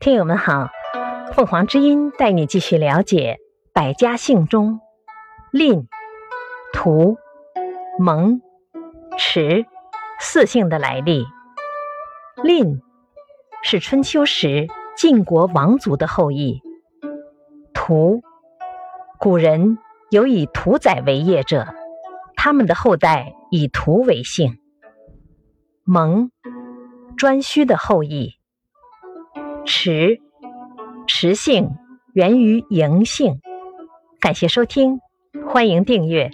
听友们好，凤凰之音带你继续了解百家姓中蔺、涂、蒙、迟四姓的来历。蔺是春秋时晋国王族的后裔。涂，古人有以屠宰为业者，他们的后代以屠为姓。蒙，颛顼的后裔。迟，迟性源于嬴姓。感谢收听，欢迎订阅。